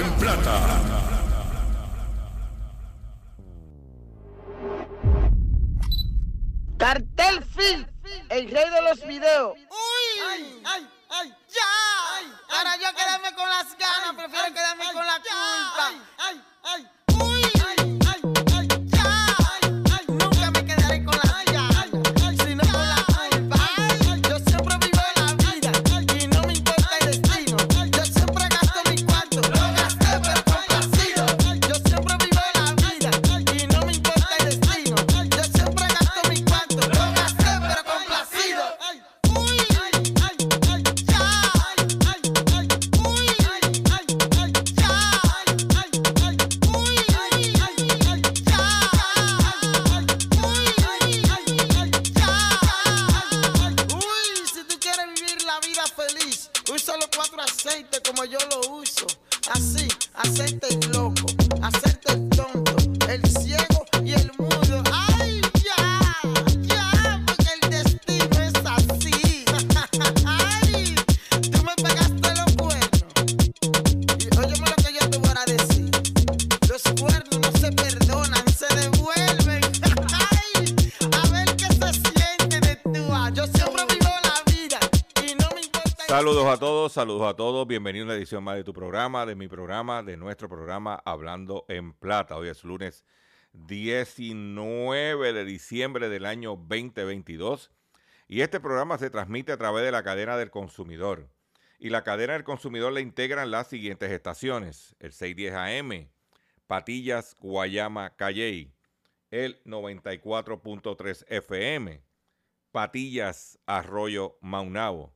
En plata. Saludos a todos. Bienvenidos a una edición más de tu programa, de mi programa, de nuestro programa Hablando en Plata. Hoy es lunes 19 de diciembre del año 2022 y este programa se transmite a través de la cadena del consumidor. Y la cadena del consumidor le integran las siguientes estaciones: el 610 AM, Patillas, Guayama, Calley, el 94.3 FM, Patillas, Arroyo, Maunabo,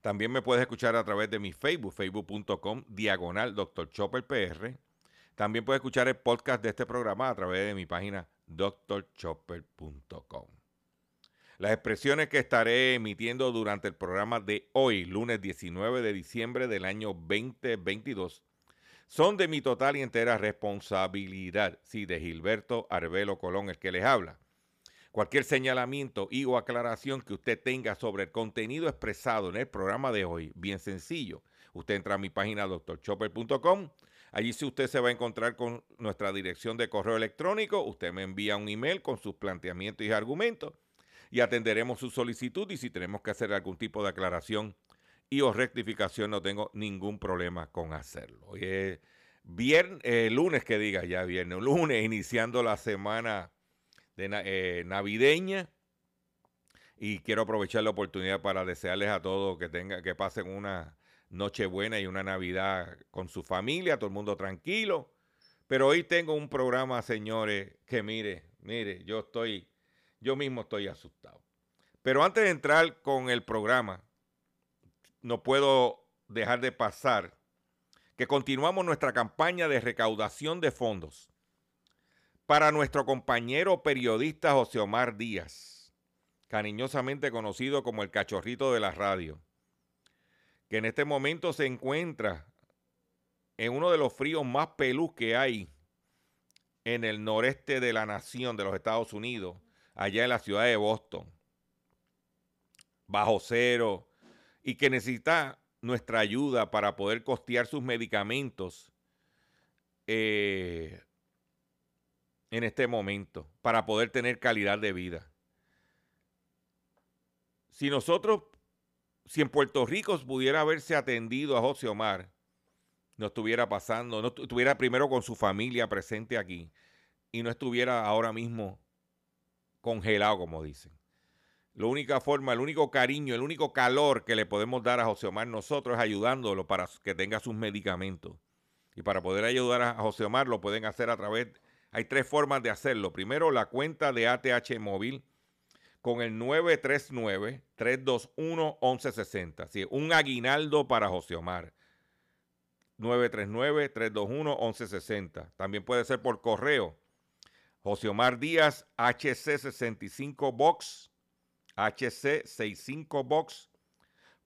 También me puedes escuchar a través de mi Facebook, facebook.com, diagonal Dr. Chopper PR. También puedes escuchar el podcast de este programa a través de mi página drchopper.com. Las expresiones que estaré emitiendo durante el programa de hoy, lunes 19 de diciembre del año 2022, son de mi total y entera responsabilidad, sí, de Gilberto Arbelo Colón, el que les habla. Cualquier señalamiento y o aclaración que usted tenga sobre el contenido expresado en el programa de hoy, bien sencillo. Usted entra a mi página drchopper.com. Allí si usted se va a encontrar con nuestra dirección de correo electrónico, usted me envía un email con sus planteamientos y argumentos y atenderemos su solicitud y si tenemos que hacer algún tipo de aclaración y o rectificación no tengo ningún problema con hacerlo. Hoy es viernes, eh, lunes que diga ya viernes, lunes iniciando la semana eh, navideña y quiero aprovechar la oportunidad para desearles a todos que tengan que pasen una noche buena y una navidad con su familia, todo el mundo tranquilo. Pero hoy tengo un programa, señores, que mire, mire, yo estoy, yo mismo estoy asustado. Pero antes de entrar con el programa, no puedo dejar de pasar que continuamos nuestra campaña de recaudación de fondos para nuestro compañero periodista José Omar Díaz, cariñosamente conocido como el cachorrito de la radio, que en este momento se encuentra en uno de los fríos más pelús que hay en el noreste de la nación de los Estados Unidos, allá en la ciudad de Boston, bajo cero, y que necesita nuestra ayuda para poder costear sus medicamentos eh, en este momento, para poder tener calidad de vida. Si nosotros si en Puerto Rico pudiera haberse atendido a José Omar, no estuviera pasando, no estuviera primero con su familia presente aquí y no estuviera ahora mismo congelado, como dicen. La única forma, el único cariño, el único calor que le podemos dar a José Omar nosotros es ayudándolo para que tenga sus medicamentos. Y para poder ayudar a José Omar lo pueden hacer a través, hay tres formas de hacerlo. Primero, la cuenta de ATH móvil con el 939-321-1160. Sí, un aguinaldo para José Omar. 939-321-1160. También puede ser por correo. José Omar Díaz, HC65 Box, HC65 Box,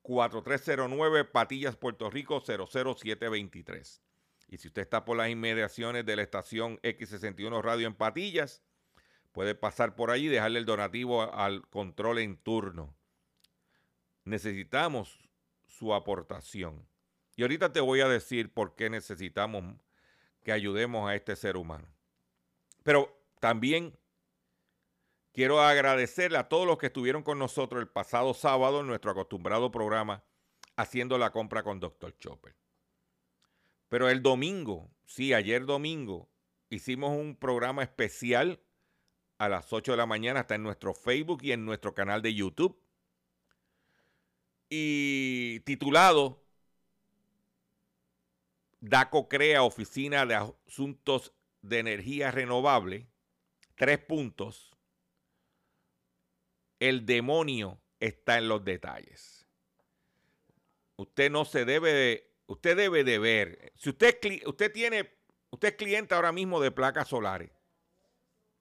4309 Patillas, Puerto Rico, 00723. Y si usted está por las inmediaciones de la estación X61 Radio en Patillas, puede pasar por allí y dejarle el donativo al control en turno. Necesitamos su aportación. Y ahorita te voy a decir por qué necesitamos que ayudemos a este ser humano. Pero también quiero agradecerle a todos los que estuvieron con nosotros el pasado sábado en nuestro acostumbrado programa haciendo la compra con Dr. Chopper. Pero el domingo, sí, ayer domingo, hicimos un programa especial a las 8 de la mañana, está en nuestro Facebook y en nuestro canal de YouTube. Y titulado DACO crea Oficina de Asuntos de Energía Renovable. Tres puntos. El demonio está en los detalles. Usted no se debe de, usted debe de ver. Si usted, usted tiene, usted es cliente ahora mismo de placas solares,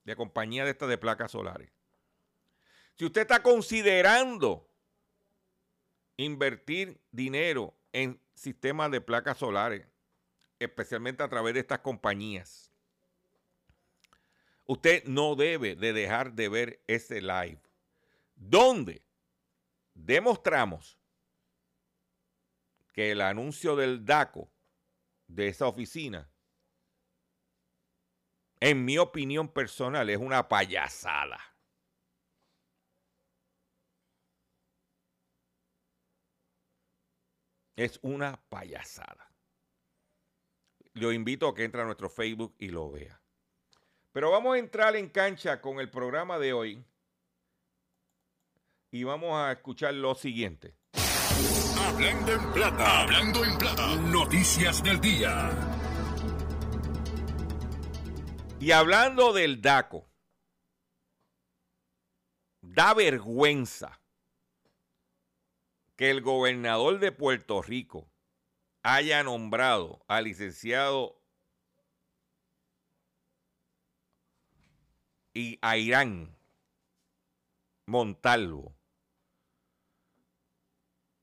de compañía de estas de placas solares. Si usted está considerando invertir dinero en sistemas de placas solares, especialmente a través de estas compañías. Usted no debe de dejar de ver ese live, donde demostramos que el anuncio del DACO de esa oficina, en mi opinión personal, es una payasada. Es una payasada lo invito a que entre a nuestro Facebook y lo vea. Pero vamos a entrar en cancha con el programa de hoy y vamos a escuchar lo siguiente. Hablando en plata, hablando en plata, noticias del día. Y hablando del DACO, da vergüenza que el gobernador de Puerto Rico haya nombrado al licenciado y a Irán Montalvo.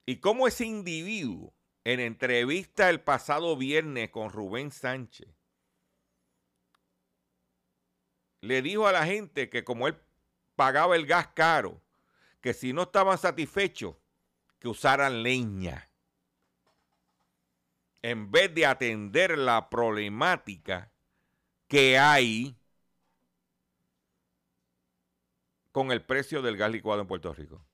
Y cómo ese individuo, en entrevista el pasado viernes con Rubén Sánchez, le dijo a la gente que como él pagaba el gas caro, que si no estaban satisfechos, que usaran leña en vez de atender la problemática que hay con el precio del gas licuado en Puerto Rico.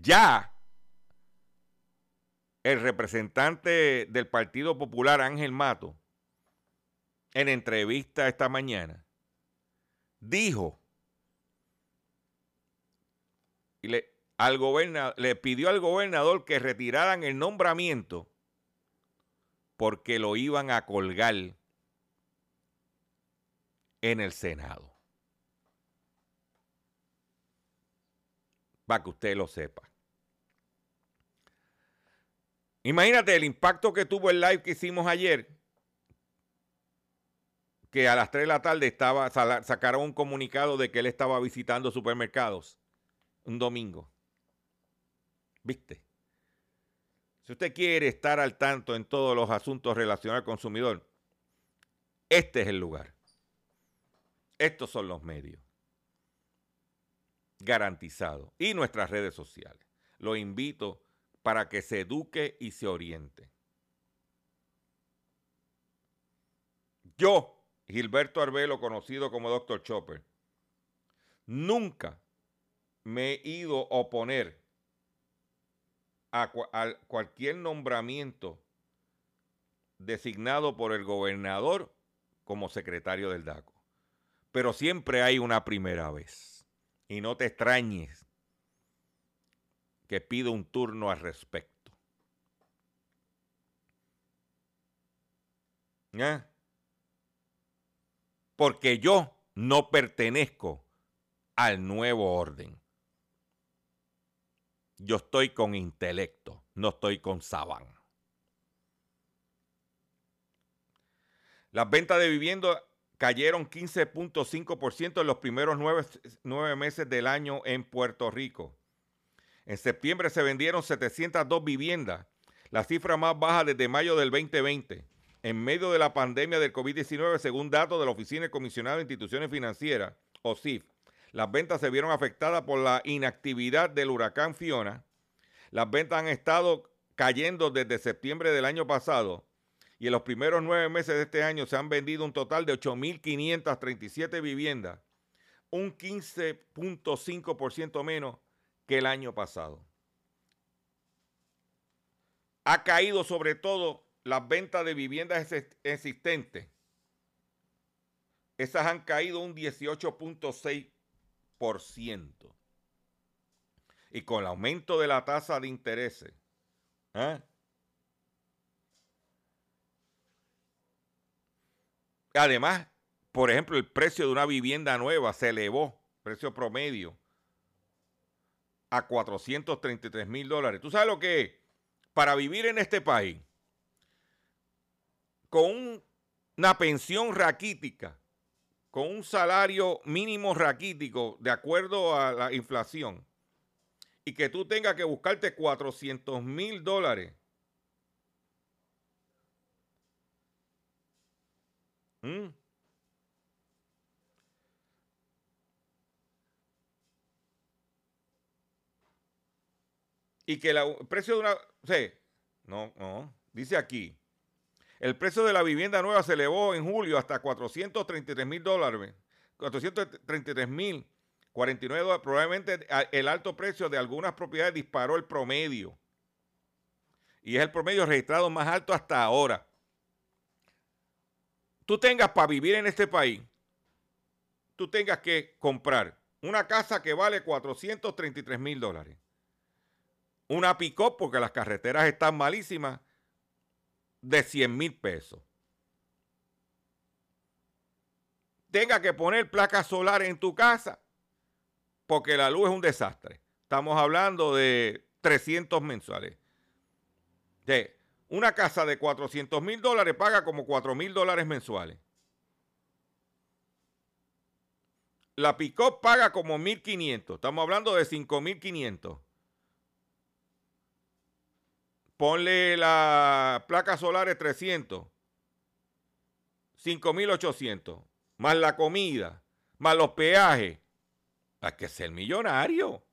Ya el representante del Partido Popular, Ángel Mato, en entrevista esta mañana, dijo, y le, al le pidió al gobernador que retiraran el nombramiento porque lo iban a colgar en el Senado. Para que usted lo sepa. Imagínate el impacto que tuvo el live que hicimos ayer, que a las 3 de la tarde estaba, sacaron un comunicado de que él estaba visitando supermercados un domingo. ¿Viste? Si usted quiere estar al tanto en todos los asuntos relacionados al consumidor, este es el lugar. Estos son los medios. Garantizados. Y nuestras redes sociales. Lo invito para que se eduque y se oriente. Yo, Gilberto Arbelo, conocido como Dr. Chopper, nunca me he ido a oponer a, a cualquier nombramiento designado por el gobernador como secretario del DACO. Pero siempre hay una primera vez. Y no te extrañes que pido un turno al respecto. Porque yo no pertenezco al nuevo orden. Yo estoy con intelecto, no estoy con sabán. Las ventas de vivienda cayeron 15.5% en los primeros nueve, meses del año en Puerto Rico. En septiembre se vendieron 702 viviendas, la cifra más baja desde mayo del 2020, en medio de la pandemia del COVID-19, según datos de la Oficina de Comisionado de Instituciones Financieras, OSIF. Las ventas se vieron afectadas por la inactividad del huracán Fiona. Las ventas han estado cayendo desde septiembre del año pasado y en los primeros nueve meses de este año se han vendido un total de 8.537 viviendas, un 15.5% menos que el año pasado. Ha caído sobre todo las ventas de viviendas existentes. Esas han caído un 18.6%. Y con el aumento de la tasa de interés, ¿eh? Además, por ejemplo, el precio de una vivienda nueva se elevó, precio promedio, a 433 mil dólares. ¿Tú sabes lo que es? Para vivir en este país, con una pensión raquítica, con un salario mínimo raquítico de acuerdo a la inflación, y que tú tengas que buscarte 400 mil dólares ¿Mm? Y que el precio de una... No, no. Dice aquí. El precio de la vivienda nueva se elevó en julio hasta 433 mil dólares. 433 mil 49 dólares. Probablemente el alto precio de algunas propiedades disparó el promedio. Y es el promedio registrado más alto hasta ahora tú tengas para vivir en este país, tú tengas que comprar una casa que vale 433 mil dólares. Una pick porque las carreteras están malísimas, de 100 mil pesos. Tenga que poner placas solares en tu casa, porque la luz es un desastre. Estamos hablando de 300 mensuales. De una casa de 400 mil dólares paga como 4 mil dólares mensuales. La pick paga como 1.500. Estamos hablando de 5.500. Ponle la placa solar 300. 5.800. Más la comida. Más los peajes. Hay que ser millonario.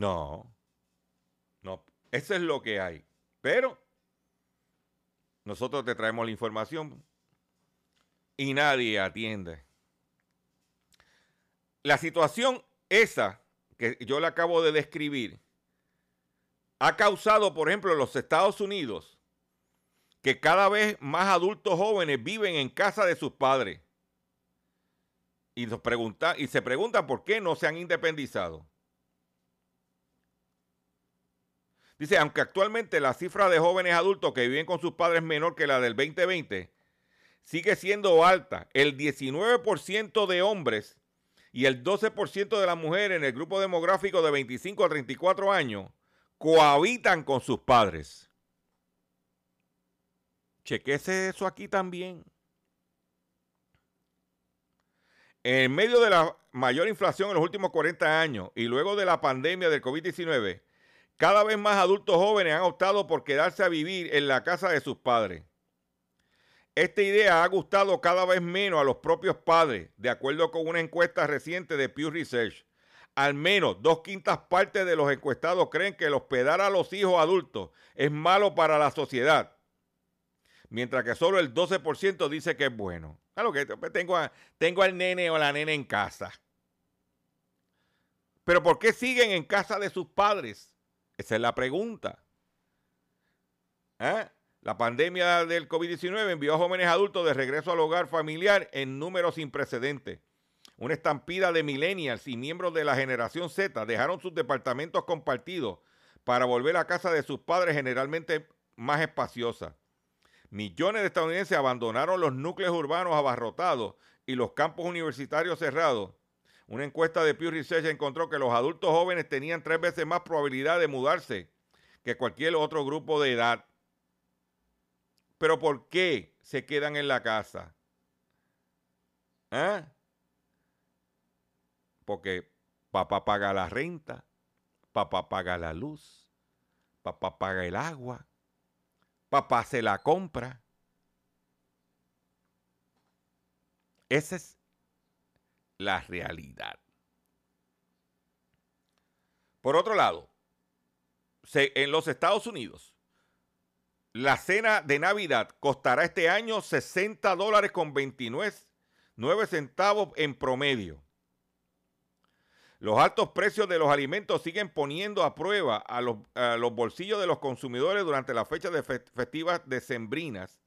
No, no, eso es lo que hay. Pero nosotros te traemos la información y nadie atiende. La situación esa que yo le acabo de describir ha causado, por ejemplo, en los Estados Unidos que cada vez más adultos jóvenes viven en casa de sus padres. Y, nos pregunta, y se preguntan por qué no se han independizado. Dice, aunque actualmente la cifra de jóvenes adultos que viven con sus padres es menor que la del 2020, sigue siendo alta. El 19% de hombres y el 12% de las mujeres en el grupo demográfico de 25 a 34 años cohabitan con sus padres. Chequese eso aquí también. En medio de la mayor inflación en los últimos 40 años y luego de la pandemia del COVID-19, cada vez más adultos jóvenes han optado por quedarse a vivir en la casa de sus padres. Esta idea ha gustado cada vez menos a los propios padres, de acuerdo con una encuesta reciente de Pew Research. Al menos dos quintas partes de los encuestados creen que el hospedar a los hijos adultos es malo para la sociedad. mientras que solo el 12% dice que es bueno. Pues, tengo, tengo al nene o la nena en casa. Pero ¿por qué siguen en casa de sus padres? Esa es la pregunta. ¿Eh? La pandemia del COVID-19 envió a jóvenes adultos de regreso al hogar familiar en números sin precedentes. Una estampida de millennials y miembros de la generación Z dejaron sus departamentos compartidos para volver a casa de sus padres generalmente más espaciosas. Millones de estadounidenses abandonaron los núcleos urbanos abarrotados y los campos universitarios cerrados. Una encuesta de Pew Research encontró que los adultos jóvenes tenían tres veces más probabilidad de mudarse que cualquier otro grupo de edad. Pero ¿por qué se quedan en la casa? ¿Ah? Porque papá paga la renta, papá paga la luz, papá paga el agua, papá se la compra. Esa es la realidad. Por otro lado, en los Estados Unidos, la cena de Navidad costará este año 60 dólares con 29 centavos en promedio. Los altos precios de los alimentos siguen poniendo a prueba a los, bolsillos de los consumidores durante las fechas de festivas decembrinas.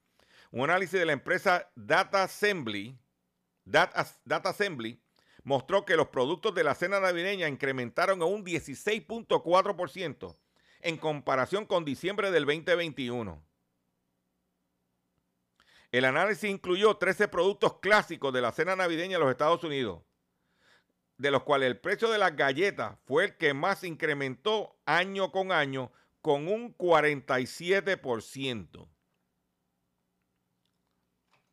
Un análisis de la empresa Data Assembly, Data, Data Assembly mostró que los productos de la cena navideña incrementaron a un 16.4% en comparación con diciembre del 2021. El análisis incluyó 13 productos clásicos de la cena navideña en los Estados Unidos de los cuales el precio de las galletas fue el que más incrementó año con año con un 47%.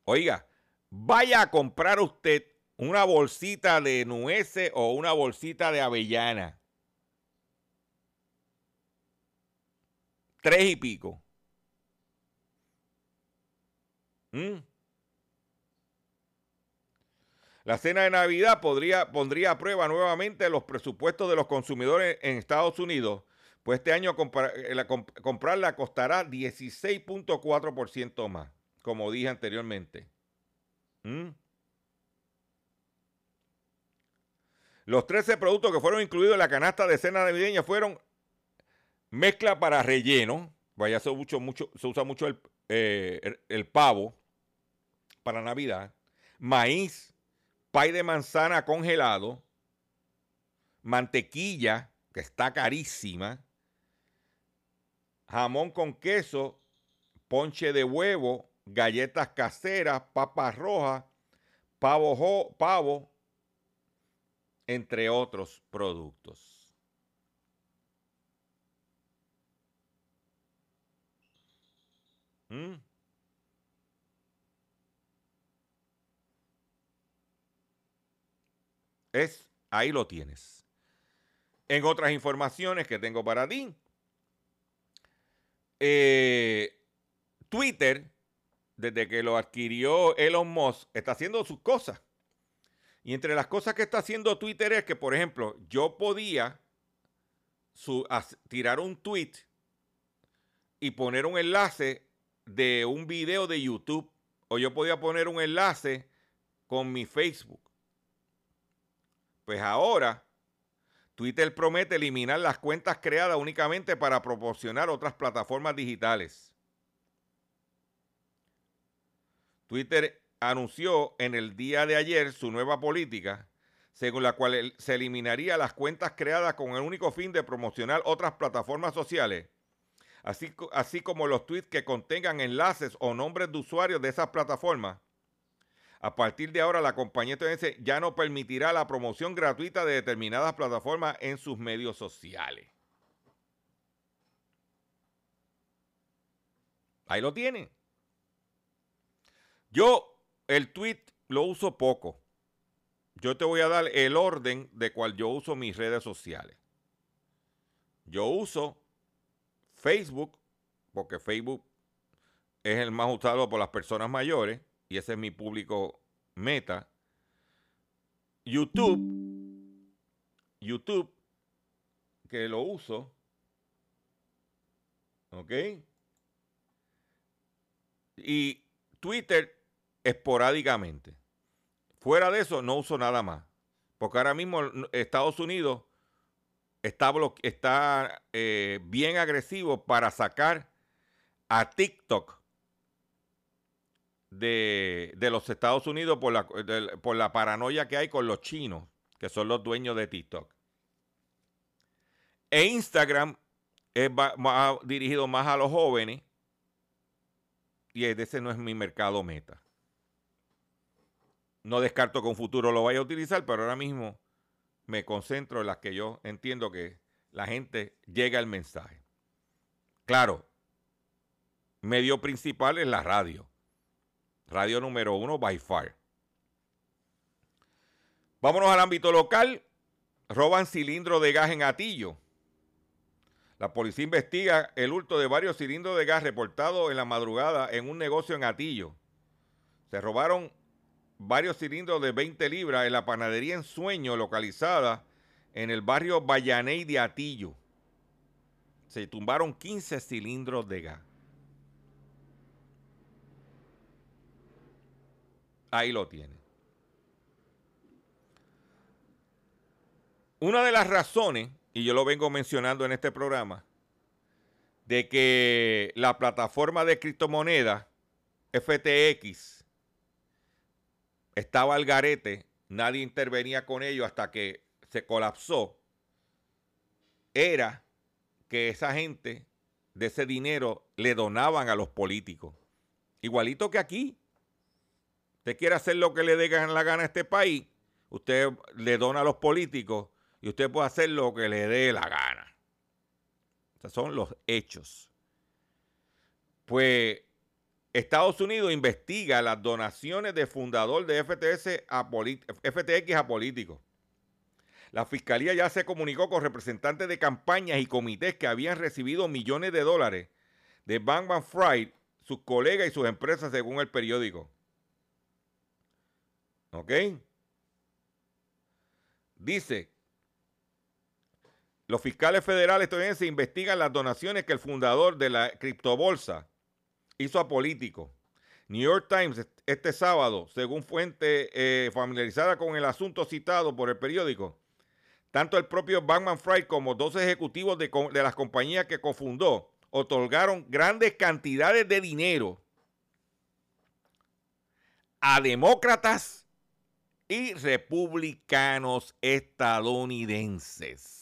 Oiga, vaya a comprar usted una bolsita de nueces o una bolsita de avellana. Tres y pico. ¿Mm? La cena de Navidad podría, pondría a prueba nuevamente los presupuestos de los consumidores en Estados Unidos, pues este año eh, comprarla costará 16.4% más, como dije anteriormente. ¿Mm? Los 13 productos que fueron incluidos en la canasta de cena navideña fueron mezcla para relleno, vaya, se, se usa mucho el, eh, el pavo para Navidad, maíz, pay de manzana congelado, mantequilla, que está carísima, jamón con queso, ponche de huevo, galletas caseras, papas rojas, pavo, pavo entre otros productos. ¿Mm? Es, ahí lo tienes. En otras informaciones que tengo para ti, eh, Twitter, desde que lo adquirió Elon Musk, está haciendo sus cosas. Y entre las cosas que está haciendo Twitter es que, por ejemplo, yo podía tirar un tweet y poner un enlace de un video de YouTube o yo podía poner un enlace con mi Facebook. Pues ahora Twitter promete eliminar las cuentas creadas únicamente para proporcionar otras plataformas digitales. Twitter anunció en el día de ayer su nueva política, según la cual se eliminaría las cuentas creadas con el único fin de promocionar otras plataformas sociales, así, así como los tweets que contengan enlaces o nombres de usuarios de esas plataformas a partir de ahora, la compañía estadounidense ya no permitirá la promoción gratuita de determinadas plataformas en sus medios sociales. Ahí lo tienen. Yo el tweet lo uso poco. Yo te voy a dar el orden de cual yo uso mis redes sociales. Yo uso Facebook, porque Facebook es el más usado por las personas mayores y ese es mi público meta. YouTube, YouTube, que lo uso, ¿ok? Y Twitter esporádicamente. Fuera de eso, no uso nada más. Porque ahora mismo Estados Unidos está, eh, bien agresivo para sacar a TikTok de, los Estados Unidos por la, por la paranoia que hay con los chinos, que son los dueños de TikTok. E Instagram es dirigido más a los jóvenes y ese no es mi mercado meta. No descarto que un futuro lo vaya a utilizar, pero ahora mismo me concentro en las que yo entiendo que la gente llega al mensaje. Claro, medio principal es la radio. Radio número uno, by far. Vámonos al ámbito local. Roban cilindro de gas en Atillo. La policía investiga el hurto de varios cilindros de gas reportados en la madrugada en un negocio en Atillo. Se robaron varios cilindros de 20 libras en la panadería en Sueño, localizada en el barrio Vallaney de Atillo. Se tumbaron 15 cilindros de gas. Ahí lo tiene. Una de las razones, y yo lo vengo mencionando en este programa, de que la plataforma de criptomonedas FTX estaba al garete, nadie intervenía con ello hasta que se colapsó, era que esa gente de ese dinero le donaban a los políticos. Igualito que aquí. Usted quiere hacer lo que le dé la gana a este país, usted le dona a los políticos y usted puede hacer lo que le dé la gana. Esos son los hechos. Pues Estados Unidos investiga las donaciones de fundador de FTX a políticos. La fiscalía ya se comunicó con representantes de campañas y comités que habían recibido millones de dólares de Bankman Fried, sus colegas y sus empresas, según el periódico. ¿Ok? Dice, los fiscales federales estadounidenses investigan las donaciones que el fundador de la criptobolsa hizo a políticos. New York Times este sábado, según fuente eh, familiarizada con el asunto citado por el periódico, tanto el propio Bankman Fried como dos ejecutivos de, de las compañías que cofundó otorgaron grandes cantidades de dinero a demócratas y republicanos estadounidenses.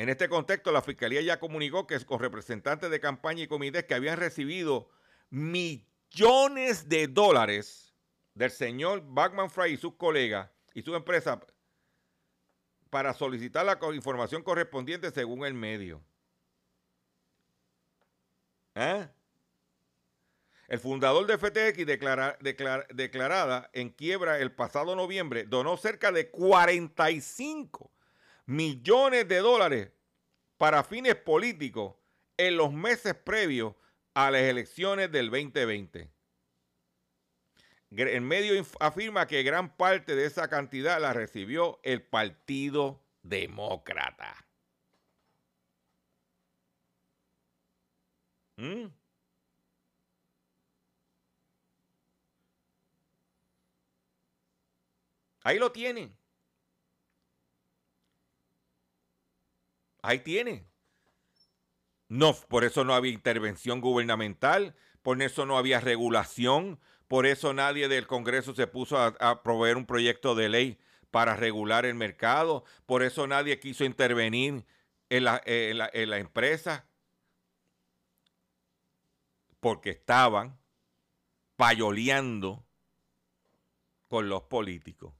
En este contexto, la Fiscalía ya comunicó que con representantes de campaña y comités que habían recibido millones de dólares del señor Bachman Fry y sus colegas y su empresa para solicitar la información correspondiente según el medio. ¿Eh? El fundador de FTX declarada en quiebra el pasado noviembre donó cerca de 45 millones de dólares para fines políticos en los meses previos a las elecciones del 2020. El medio afirma que gran parte de esa cantidad la recibió el Partido Demócrata. ¿Mm? Ahí lo tienen. Ahí tiene. No, por eso no había intervención gubernamental, por eso no había regulación, por eso nadie del Congreso se puso a, proveer un proyecto de ley para regular el mercado, por eso nadie quiso intervenir en la, en la, en la empresa, porque estaban payoleando con los políticos.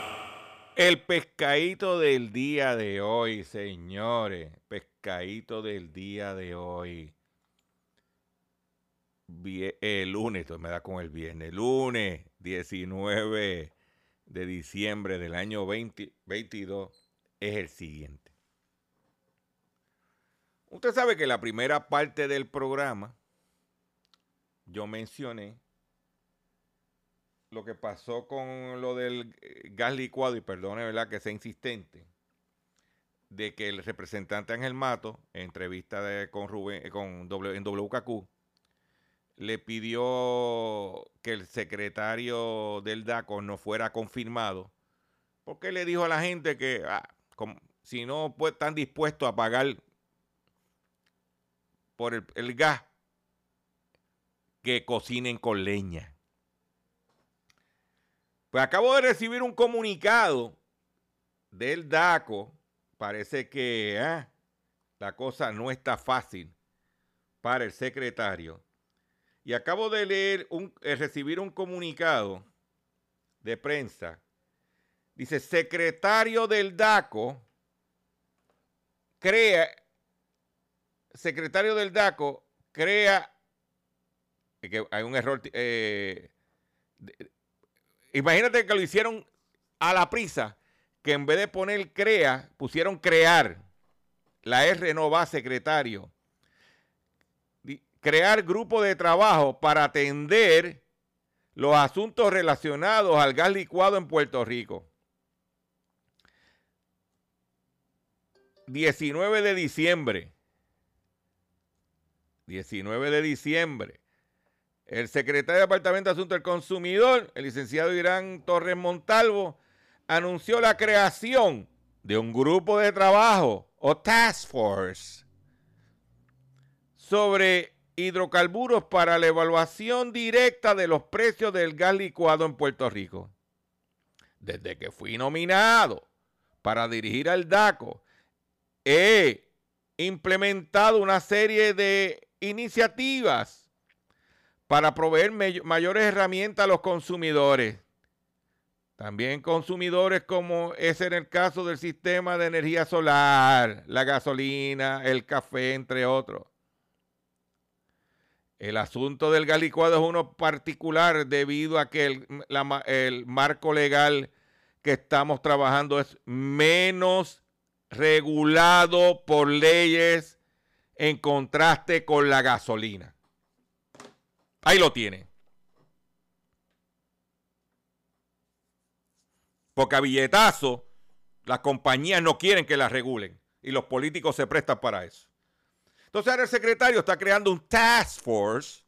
El pescadito del día de hoy, señores. Pescadito del día de hoy. El lunes, esto me da con el viernes. Lunes 19 de diciembre del año 2022 es el siguiente. Usted sabe que la primera parte del programa yo mencioné lo que pasó con lo del eh, gas licuado, y perdone, ¿verdad?, que sea insistente, de que el representante Ángel Mato, en entrevista con Rubén, eh, con en WKQ, le pidió que el secretario del DACO no fuera confirmado, porque le dijo a la gente que ah, si no pues, están dispuestos a pagar por el gas, que cocinen con leña. Pues acabo de recibir un comunicado del DACO. Parece que ah, la cosa no está fácil para el secretario. Y acabo de leer, un, eh, recibir un comunicado de prensa. Dice, secretario del DACO crea, secretario del DACO crea, que hay un error, eh, Imagínate que lo hicieron a la prisa, que en vez de poner crea, pusieron crear. La R no va secretario. Crear grupo de trabajo para atender los asuntos relacionados al gas licuado en Puerto Rico. 19 de diciembre. 19 de diciembre. El secretario de Departamento de Asuntos del Consumidor, el licenciado Irán Torres Montalvo, anunció la creación de un grupo de trabajo o task force sobre hidrocarburos para la evaluación directa de los precios del gas licuado en Puerto Rico. Desde que fui nominado para dirigir al DACO, he implementado una serie de iniciativas para proveer mayores herramientas a los consumidores. También consumidores como es en el caso del sistema de energía solar, la gasolina, el café, entre otros. El asunto del gas licuado es uno particular debido a que el, el marco legal que estamos trabajando es menos regulado por leyes en contraste con la gasolina. Ahí lo tiene. Porque a billetazo las compañías no quieren que las regulen y los políticos se prestan para eso. Entonces ahora el secretario está creando un task force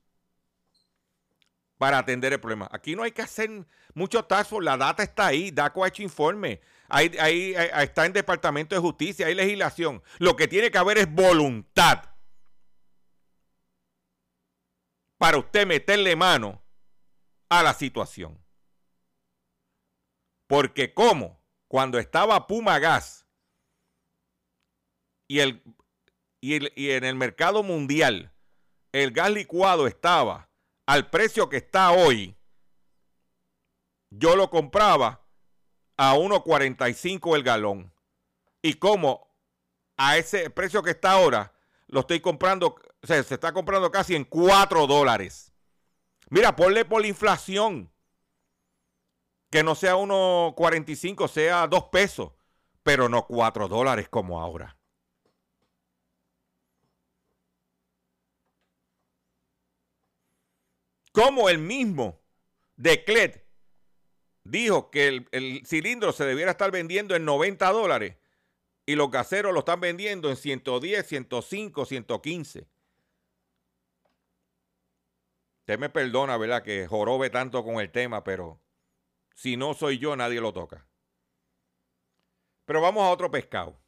para atender el problema. Aquí no hay que hacer mucho task force, la data está ahí, DACO ha hecho informe, ahí, ahí está en Departamento de Justicia, hay legislación. Lo que tiene que haber es voluntad para usted meterle mano a la situación. Porque como cuando estaba Puma Gas y, el, y, en el mercado mundial el gas licuado estaba al precio que está hoy, yo lo compraba a 1.45 el galón. Y como a ese precio que está ahora, lo estoy comprando se está comprando casi en 4 dólares. Mira, ponle por la inflación. Que no sea 1.45, sea 2 pesos. Pero no 4 dólares como ahora. Como el mismo Declet dijo que el, el, cilindro se debiera estar vendiendo en 90 dólares y los gaseros lo están vendiendo en 110, 105, 115. Usted me perdona, ¿verdad? Que jorobe tanto con el tema, pero si no soy yo, nadie lo toca. Pero vamos a otro pescado.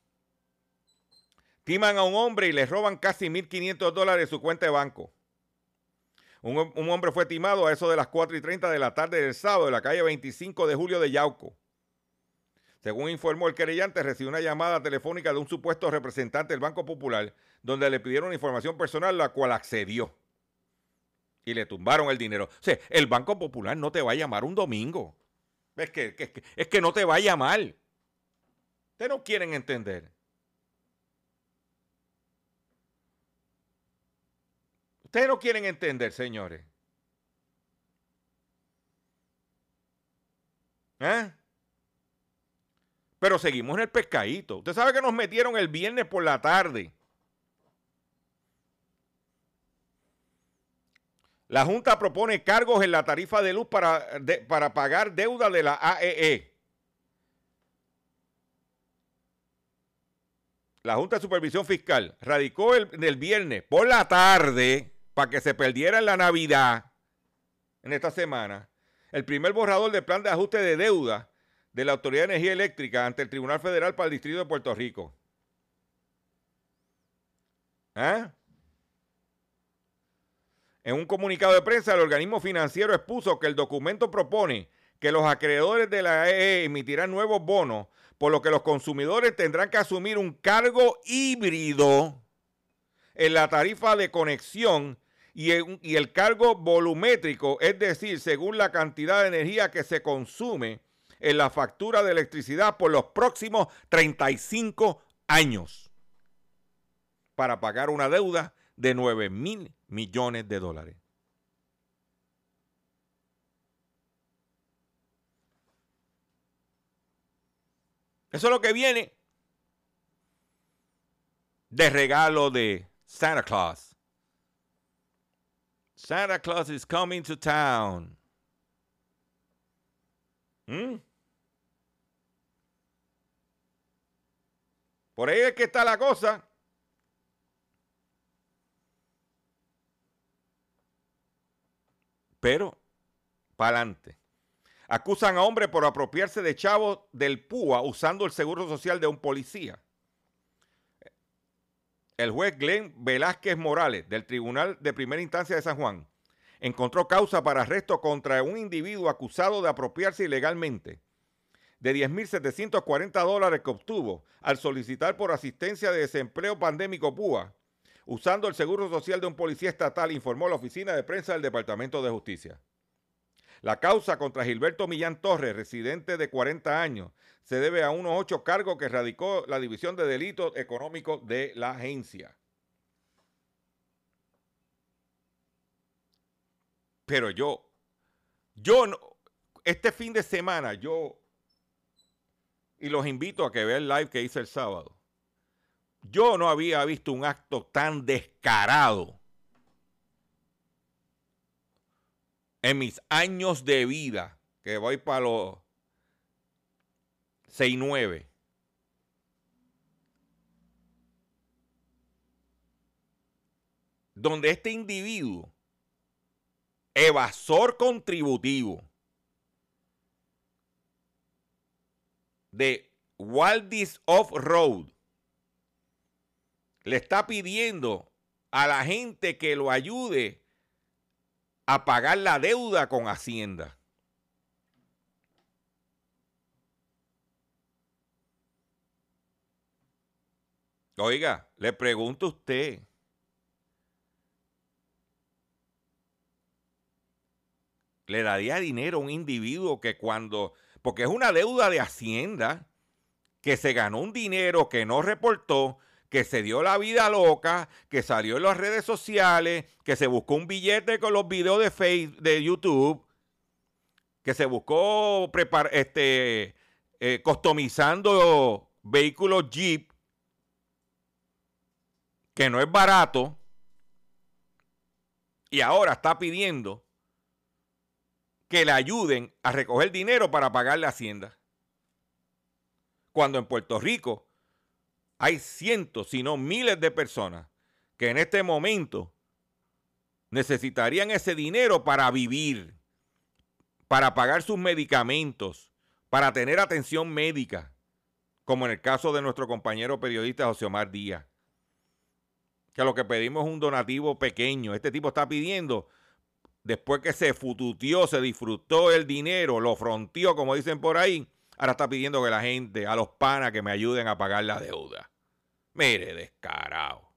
Timan a un hombre y le roban casi 1.500 dólares de su cuenta de banco. Un, un, hombre fue timado a eso de las 4 y 30 de la tarde del sábado en la calle 25 de julio de Yauco. Según informó el querellante, recibió una llamada telefónica de un supuesto representante del Banco Popular, donde le pidieron información personal, la cual accedió y le tumbaron el dinero. O sea, el Banco Popular no te va a llamar un domingo. Es que, es que no te va a llamar. Ustedes no quieren entender. Ustedes no quieren entender, señores. ¿Eh? Pero seguimos en el pescadito. Usted sabe que nos metieron el viernes por la tarde. La Junta propone cargos en la tarifa de luz para, para pagar deuda de la AEE. E. La Junta de Supervisión Fiscal radicó el, viernes por la tarde para que se perdiera en la Navidad en esta semana el primer borrador del plan de ajuste de deuda de la Autoridad de Energía Eléctrica ante el Tribunal Federal para el Distrito de Puerto Rico. ¿Ah? En un comunicado de prensa, el organismo financiero expuso que el documento propone que los acreedores de la AEE e emitirán nuevos bonos, por lo que los consumidores tendrán que asumir un cargo híbrido en la tarifa de conexión y el, cargo volumétrico, es decir, según la cantidad de energía que se consume en la factura de electricidad por los próximos 35 años para pagar una deuda de 9 mil millones de dólares. Eso es lo que viene de regalo de Santa Claus Santa Claus is coming to town. ¿Mm? Por ahí es que está la cosa. Pero, para adelante. Acusan a hombre por apropiarse de chavos del PUA usando el seguro social de un policía el juez Glenn Velázquez Morales del Tribunal de Primera Instancia de San Juan encontró causa para arresto contra un individuo acusado de apropiarse ilegalmente de 10.740 dólares que obtuvo al solicitar por asistencia de desempleo pandémico PUA, usando el seguro social de un policía estatal, informó la oficina de prensa del Departamento de Justicia. La causa contra Gilberto Millán Torres, residente de 40 años, se debe a unos ocho cargos que radicó la División de Delitos Económicos de la agencia. Pero yo, yo, este fin de semana, yo, y los invito a que vean el live que hice el sábado, yo no había visto un acto tan descarado en mis años de vida, que voy para los 6 9. Donde este individuo, evasor contributivo de Waldis Off-Road, le está pidiendo a la gente que lo ayude a pagar la deuda con Hacienda. Oiga, le pregunto a usted. ¿Le daría dinero a un individuo que cuando, porque es una deuda de Hacienda, que se ganó un dinero que no reportó, que se dio la vida loca, que salió en las redes sociales, que se buscó un billete con los videos de Facebook, de YouTube, que se buscó este, eh, customizando vehículos Jeep que no es barato y ahora está pidiendo que le ayuden a recoger dinero para pagarle Hacienda. Cuando en Puerto Rico hay cientos, si no miles de personas que en este momento necesitarían ese dinero para vivir, para pagar sus medicamentos, para tener atención médica, como en el caso de nuestro compañero periodista José Omar Díaz que lo que pedimos es un donativo pequeño. Este tipo está pidiendo, después que se fututió, se disfrutó el dinero, lo fronteó, como dicen por ahí, Ahora está pidiendo que la gente, a los panas, que me ayuden a pagar la deuda. Mire, descarado.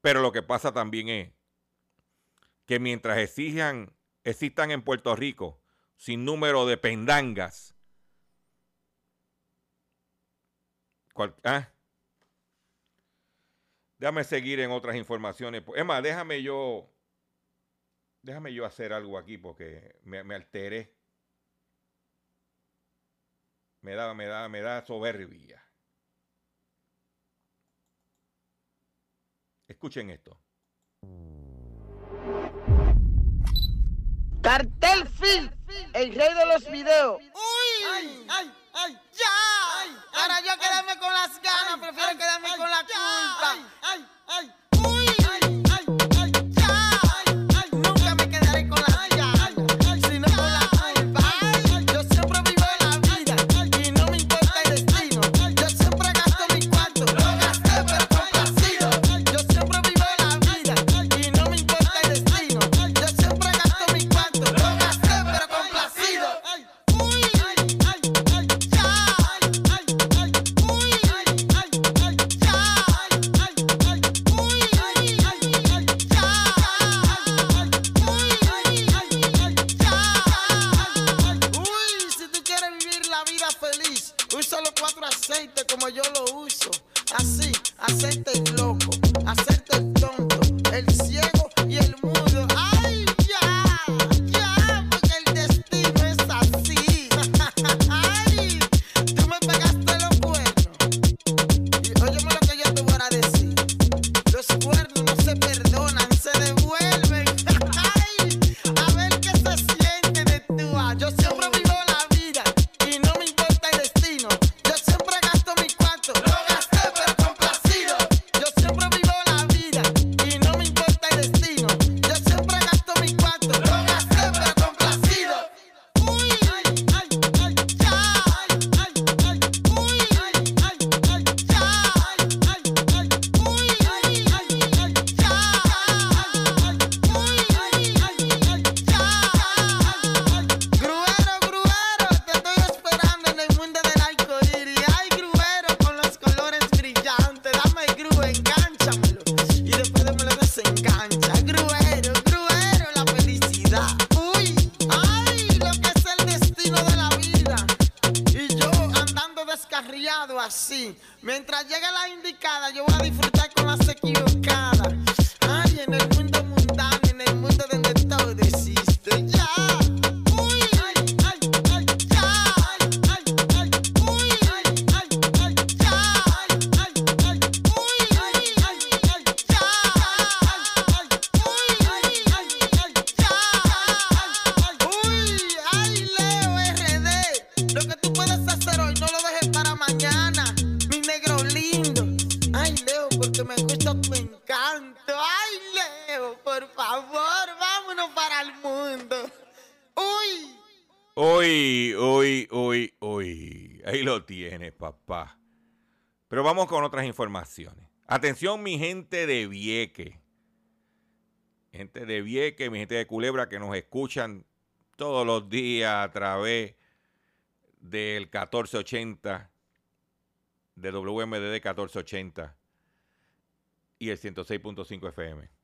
Pero lo que pasa también es que mientras exijan, existan en Puerto Rico sin número de pendangas, cual, ¿ah? déjame seguir en otras informaciones. Es más, déjame yo Déjame yo hacer algo aquí porque me, alteré. Me da, me da, me da soberbia. Escuchen esto. Cartel Phil, el rey de los videos. ¡Uy! ¡Ay, ay, ay! ¡Ya! Ay, Ahora yo quedarme con las ganas, prefiero quedarme con la culpa. ¡Ay, ay, ay! al mundo. Uy. Uy, uy, uy, uy. Ahí lo tienes, papá. Pero vamos con otras informaciones. Atención, mi gente de Vieque. Gente de Vieque, mi gente de Culebra que nos escuchan todos los días a través del 1480 de WMDD 1480 y el 106.5 FM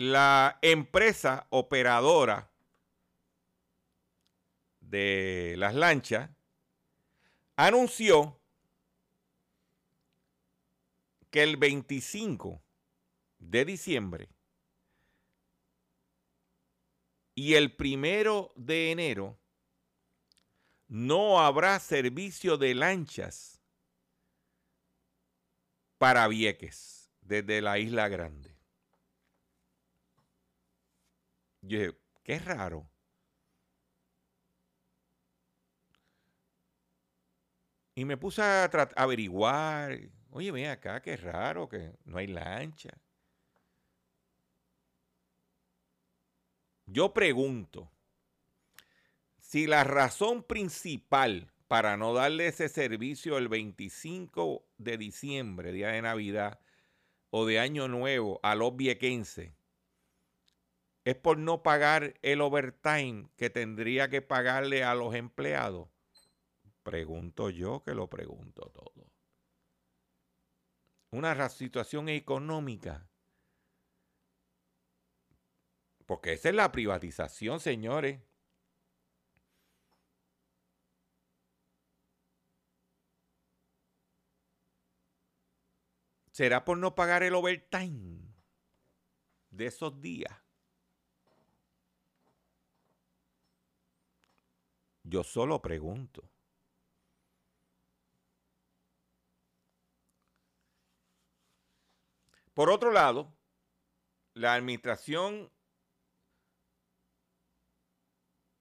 la empresa operadora de las lanchas anunció que el 25 de diciembre y el primero de enero no habrá servicio de lanchas para Vieques desde la Isla Grande. Yo dije, qué raro. Y me puse a, averiguar. Oye, ven acá, qué raro que no hay lancha. Yo pregunto, si la razón principal para no darle ese servicio el 25 de diciembre, día de Navidad o de Año Nuevo, a los viequenses, es por no pagar el overtime que tendría que pagarle a los empleados? Pregunto yo que lo pregunto todo. Una situación económica. Porque esa es la privatización, señores. ¿Será por no pagar el overtime de esos días? Yo solo pregunto. Por otro lado, la administración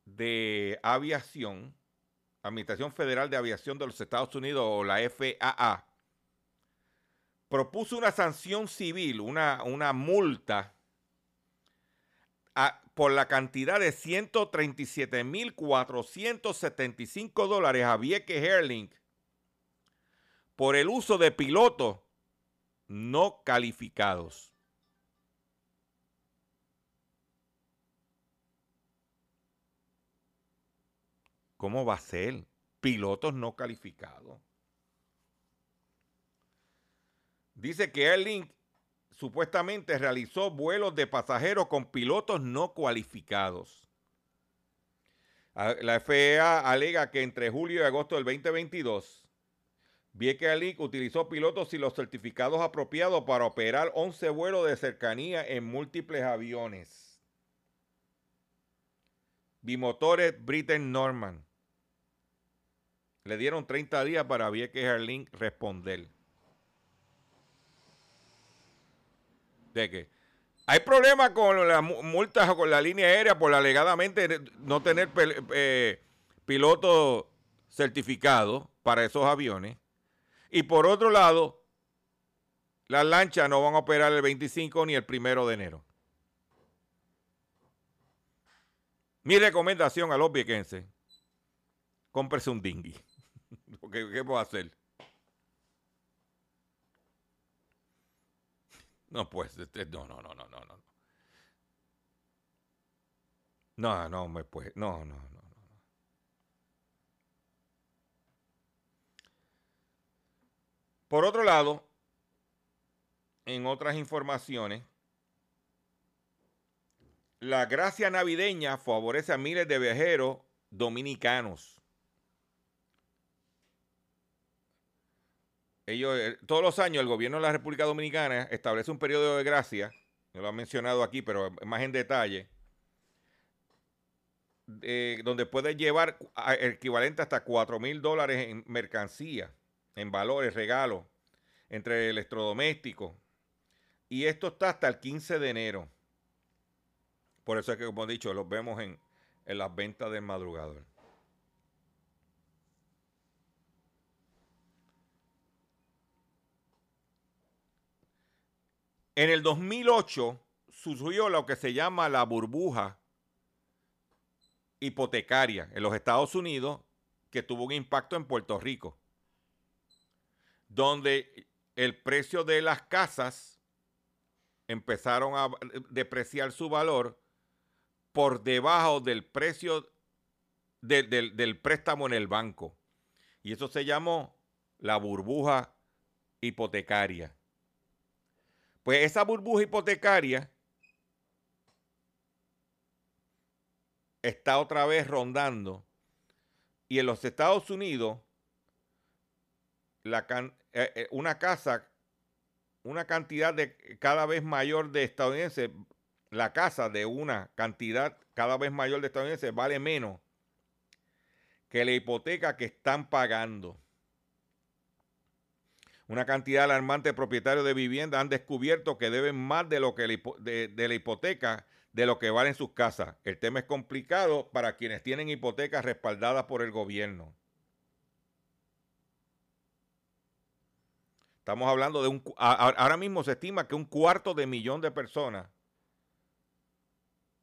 de aviación, Administración Federal de Aviación de los Estados Unidos o la FAA, propuso una sanción civil, una, una multa por la cantidad de 137.475 dólares a Vieques Airlink por el uso de pilotos no calificados. ¿Cómo va a ser? Pilotos no calificados. Dice que Airlink supuestamente realizó vuelos de pasajeros con pilotos no cualificados. La FAA alega que entre julio y agosto del 2022, Vieques Airlink utilizó pilotos sin los certificados apropiados para operar 11 vuelos de cercanía en múltiples aviones. Bimotores Britain Norman. Le dieron 30 días para Vieques Airlink responder. De que hay problemas con las multas o con la línea aérea por alegadamente no tener eh, pilotos certificados para esos aviones. Y por otro lado, las lanchas no van a operar el 25 ni el primero de enero. Mi recomendación a los viequenses, cómprese un dinghy. ¿Qué puedo hacer? No, pues, no, no, no, no, no, no. No, no, me pues, no, no, no, no. Por otro lado, en otras informaciones, la gracia navideña favorece a miles de viajeros dominicanos. Ellos, eh, todos los años el gobierno de la República Dominicana establece un periodo de gracia, no lo han mencionado aquí, pero más en detalle, donde puede llevar equivalente hasta 4 mil dólares en mercancía, en valores, regalos, entre electrodomésticos. Y esto está hasta el 15 de enero. Por eso es que, como he dicho, los vemos en, en las ventas del madrugador. En el 2008 surgió lo que se llama la burbuja hipotecaria en los Estados Unidos que tuvo un impacto en Puerto Rico, donde el precio de las casas empezaron a depreciar su valor por debajo del precio del, del préstamo en el banco. Y eso se llamó la burbuja hipotecaria. Pues esa burbuja hipotecaria está otra vez rondando. Y en los Estados Unidos, la eh, eh, una casa, una cantidad de cada vez mayor de estadounidenses, la casa de una cantidad cada vez mayor de estadounidenses vale menos que la hipoteca que están pagando una cantidad alarmante de propietarios de vivienda han descubierto que deben más de lo que de, la hipoteca de lo que valen sus casas. El tema es complicado para quienes tienen hipotecas respaldadas por el gobierno. Estamos hablando de un... Ahora mismo se estima que un cuarto de millón de personas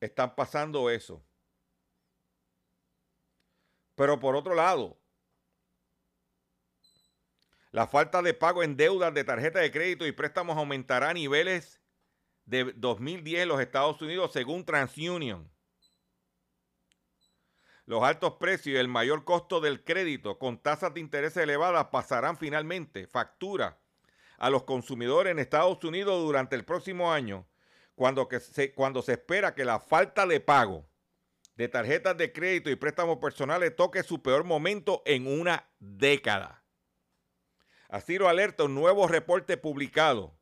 están pasando eso. Pero por otro lado, la falta de pago en deudas de tarjeta de crédito y préstamos aumentará a niveles de 2010 en los Estados Unidos según TransUnion. Los altos precios y el mayor costo del crédito con tasas de interés elevadas pasarán finalmente factura a los consumidores en Estados Unidos durante el próximo año, cuando, se, cuando se espera que la falta de pago de tarjetas de crédito y préstamos personales toque su peor momento en una década. Así lo alerta un nuevo reporte publicado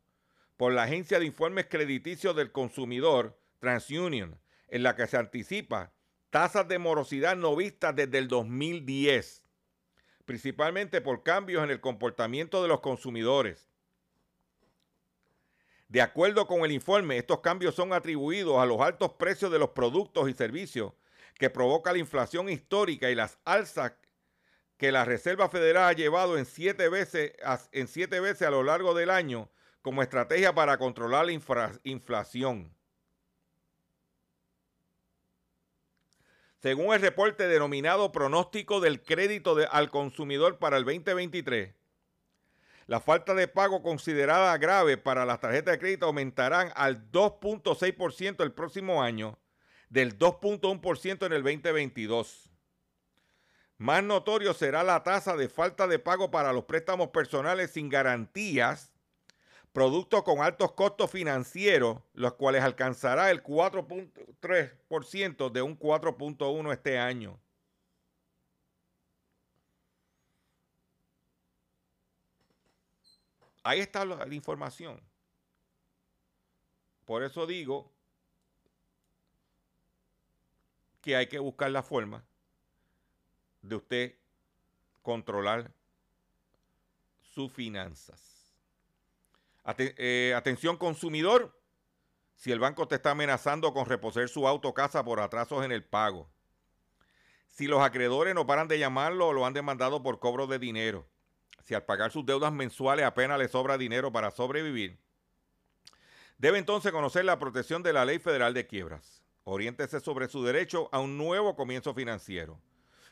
por la Agencia de Informes Crediticios del Consumidor, TransUnion, en la que se anticipa tasas de morosidad no vistas desde el 2010, principalmente por cambios en el comportamiento de los consumidores. De acuerdo con el informe, estos cambios son atribuidos a los altos precios de los productos y servicios que provoca la inflación histórica y las alzas que la Reserva Federal ha llevado en siete veces, en siete veces a lo largo del año como estrategia para controlar la inflación. Según el reporte denominado Pronóstico del Crédito al Consumidor para el 2023, la falta de pago considerada grave para las tarjetas de crédito aumentarán al 2.6% el próximo año del 2.1% en el 2022. Más notorio será la tasa de falta de pago para los préstamos personales sin garantías, productos con altos costos financieros, los cuales alcanzará el 4.3% de un 4.1 este año. Ahí está la, información. Por eso digo que hay que buscar la forma de usted controlar sus finanzas. Eh, atención consumidor, si el banco te está amenazando con reposer su auto casa por atrasos en el pago, si los acreedores no paran de llamarlo o lo han demandado por cobro de dinero, si al pagar sus deudas mensuales apenas le sobra dinero para sobrevivir, debe entonces conocer la protección de la Ley Federal de Quiebras. Oriéntese sobre su derecho a un nuevo comienzo financiero.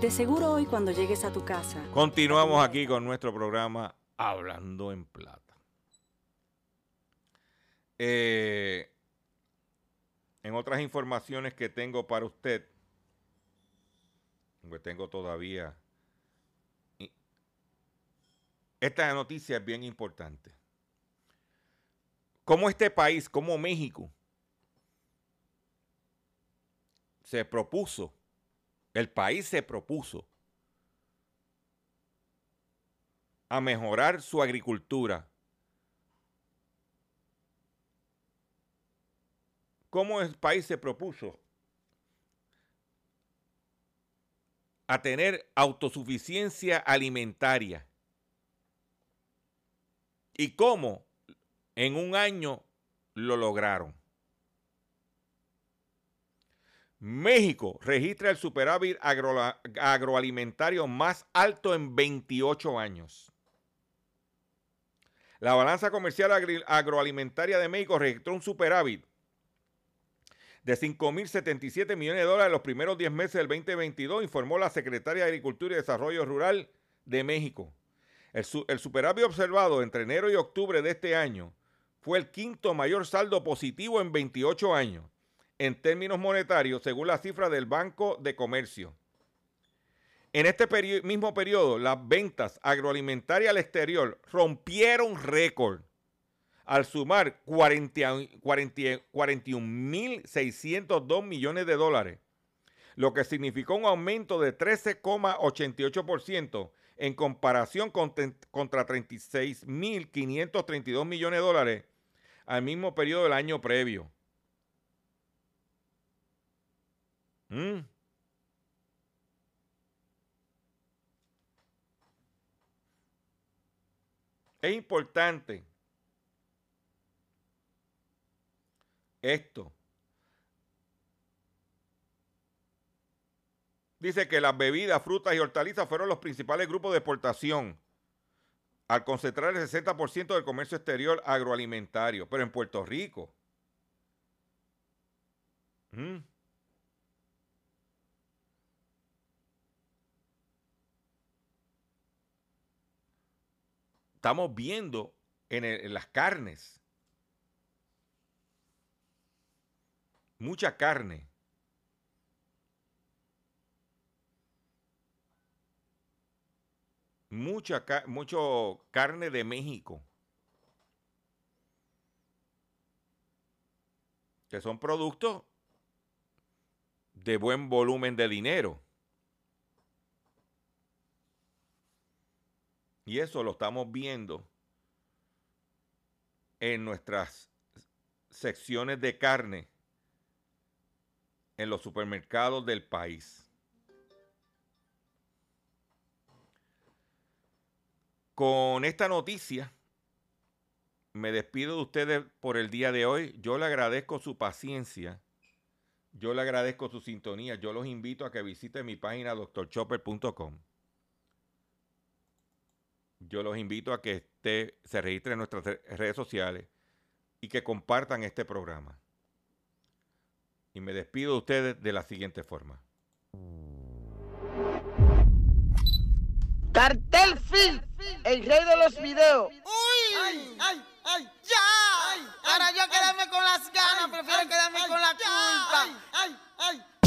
De seguro hoy cuando llegues a tu casa. Continuamos aquí con nuestro programa Hablando en Plata. Eh, en otras informaciones que tengo para usted, que tengo todavía, esta noticia es bien importante. Cómo este país, como México, se propuso el país se propuso a mejorar su agricultura. ¿Cómo el país se propuso a tener autosuficiencia alimentaria? ¿Y cómo en un año lo lograron? México registra el superávit agroalimentario más alto en 28 años. La balanza comercial agroalimentaria de México registró un superávit de 5.077 millones de dólares en los primeros 10 meses del 2022, informó la Secretaria de Agricultura y Desarrollo Rural de México. El, el superávit observado entre enero y octubre de este año fue el quinto mayor saldo positivo en 28 años en términos monetarios, según la cifra del Banco de Comercio. En este mismo periodo, las ventas agroalimentarias al exterior rompieron récord al sumar 41.602 millones de dólares, lo que significó un aumento de 13,88% en comparación contra 36.532 millones de dólares al mismo periodo del año previo. ¿Mm? Es importante esto. Dice que las bebidas, frutas y hortalizas fueron los principales grupos de exportación al concentrar el 60% del comercio exterior agroalimentario, pero en Puerto Rico. ¿Mm? Estamos viendo en, en las carnes, mucha carne mucha mucho carne de México. Que son productos de buen volumen de dinero. Y eso lo estamos viendo en nuestras secciones de carne en los supermercados del país. Con esta noticia, me despido de ustedes por el día de hoy. Yo le agradezco su paciencia. Yo le agradezco su sintonía. Yo los invito a que visiten mi página doctorchopper.com. Yo los invito a que se registren en nuestras redes sociales y que compartan este programa. Y me despido de ustedes de la siguiente forma. Cartel Film, el rey de los videos. ¡Uy! ¡Ay, ay, ay! ¡Ya! Para yo quedarme con las ganas, prefiero quedarme con la culpa. ¡Ay, ay!